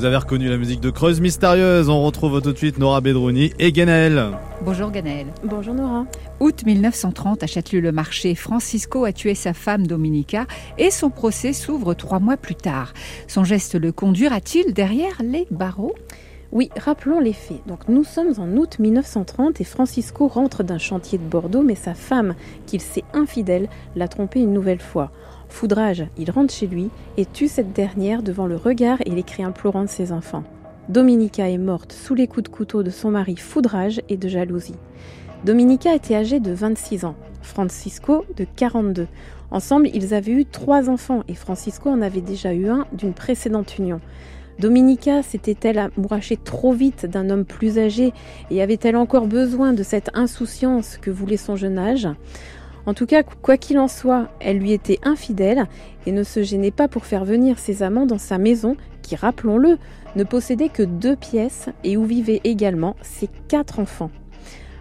Vous avez reconnu la musique de Creuse Mystérieuse. On retrouve tout de suite Nora Bedrouni et Guénaël. Bonjour Guénaël. Bonjour Nora. Août 1930, à Châtelus-le-Marché, Francisco a tué sa femme Dominica et son procès s'ouvre trois mois plus tard. Son geste le conduira-t-il derrière les barreaux? Oui, rappelons les faits. Donc nous sommes en août 1930 et Francisco rentre d'un chantier de Bordeaux, mais sa femme, qu'il sait infidèle, l'a trompé une nouvelle fois. Foudrage, il rentre chez lui et tue cette dernière devant le regard et les cris implorants de ses enfants. Dominica est morte sous les coups de couteau de son mari Foudrage et de jalousie. Dominica était âgée de 26 ans, Francisco de 42. Ensemble, ils avaient eu trois enfants et Francisco en avait déjà eu un d'une précédente union. Dominica s'était-elle amourachée trop vite d'un homme plus âgé et avait-elle encore besoin de cette insouciance que voulait son jeune âge? En tout cas, quoi qu'il en soit, elle lui était infidèle et ne se gênait pas pour faire venir ses amants dans sa maison qui, rappelons-le, ne possédait que deux pièces et où vivaient également ses quatre enfants.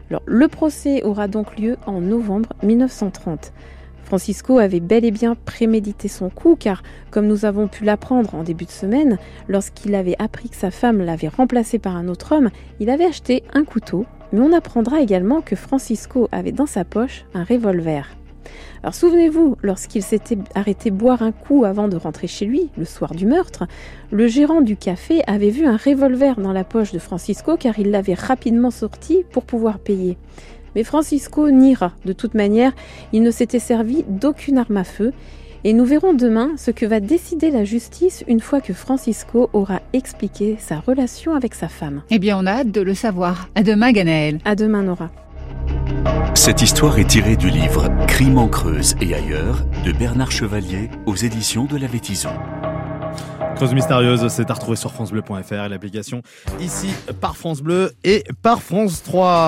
Alors, le procès aura donc lieu en novembre 1930. Francisco avait bel et bien prémédité son coup car, comme nous avons pu l'apprendre en début de semaine, lorsqu'il avait appris que sa femme l'avait remplacé par un autre homme, il avait acheté un couteau, mais on apprendra également que Francisco avait dans sa poche un revolver. Alors souvenez-vous, lorsqu'il s'était arrêté boire un coup avant de rentrer chez lui, le soir du meurtre, le gérant du café avait vu un revolver dans la poche de Francisco car il l'avait rapidement sorti pour pouvoir payer. Mais Francisco niera. De toute manière, il ne s'était servi d'aucune arme à feu. Et nous verrons demain ce que va décider la justice une fois que Francisco aura expliqué sa relation avec sa femme. Eh bien, on a hâte de le savoir. À demain, Ganaël. À demain, Nora. Cette histoire est tirée du livre Crime en Creuse et ailleurs de Bernard Chevalier aux éditions de la Vétison. Creuse mystérieuse, c'est à retrouver sur FranceBleu.fr et l'application ici par France Bleu et par France 3.